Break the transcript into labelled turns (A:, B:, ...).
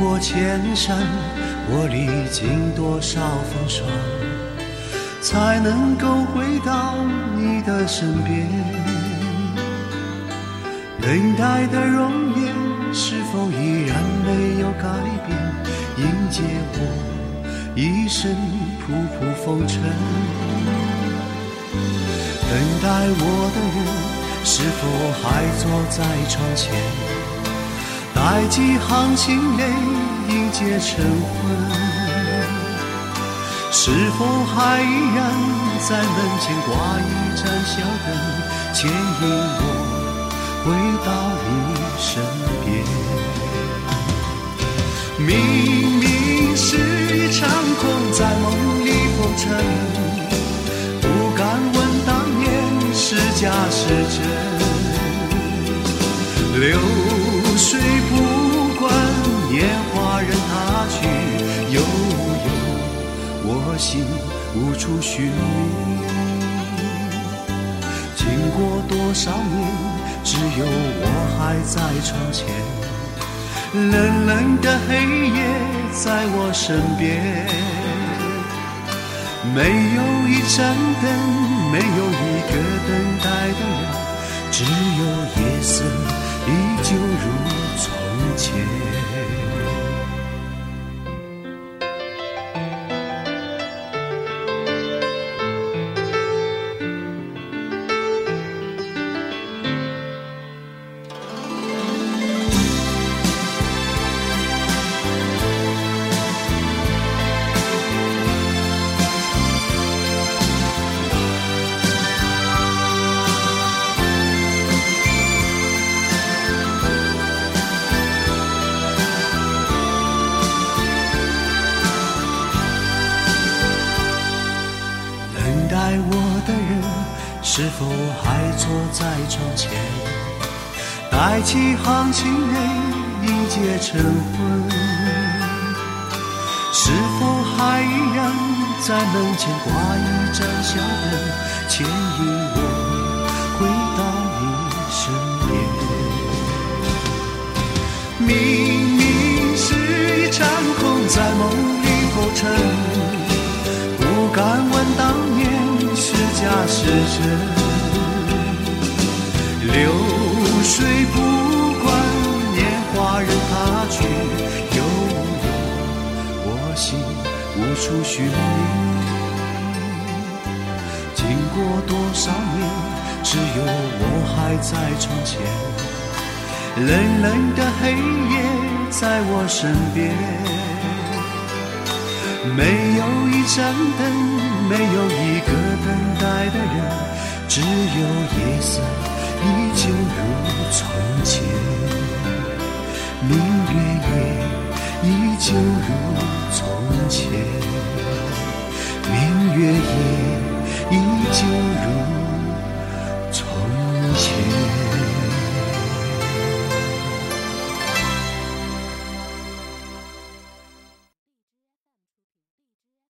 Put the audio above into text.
A: 过千山，我历经多少风霜，才能够回到你的身边？等待的容颜是否依然没有改变，迎接我一身仆仆风尘？等待我的人是否还坐在窗前？带几行清泪迎接晨昏，是否还依然在门前挂一盏小灯，牵引我回到你身边？明明是一场空，在梦里风尘，不敢问当年是假是真，流。水不管年华任它去，悠悠，我心无处寻觅。经过多少年，只有我还在窗前，冷冷的黑夜在我身边，没有一盏灯，没有一个等待的人，只有夜色依旧如。从前。爱我的人？是否还坐在窗前，带几行清泪迎接晨昏？是否还依然在门前挂一盏小灯，牵引我回到你身边？明明是一场空，在梦里浮沉，不敢问当。假是真，流水不管年华任它去，悠悠我心无处寻觅。经过多少年，只有我还在窗前，冷冷的黑夜在我身边，没有一盏灯没有一个等待的人只有夜色依旧如从前。明月也依旧如从前。明月也依旧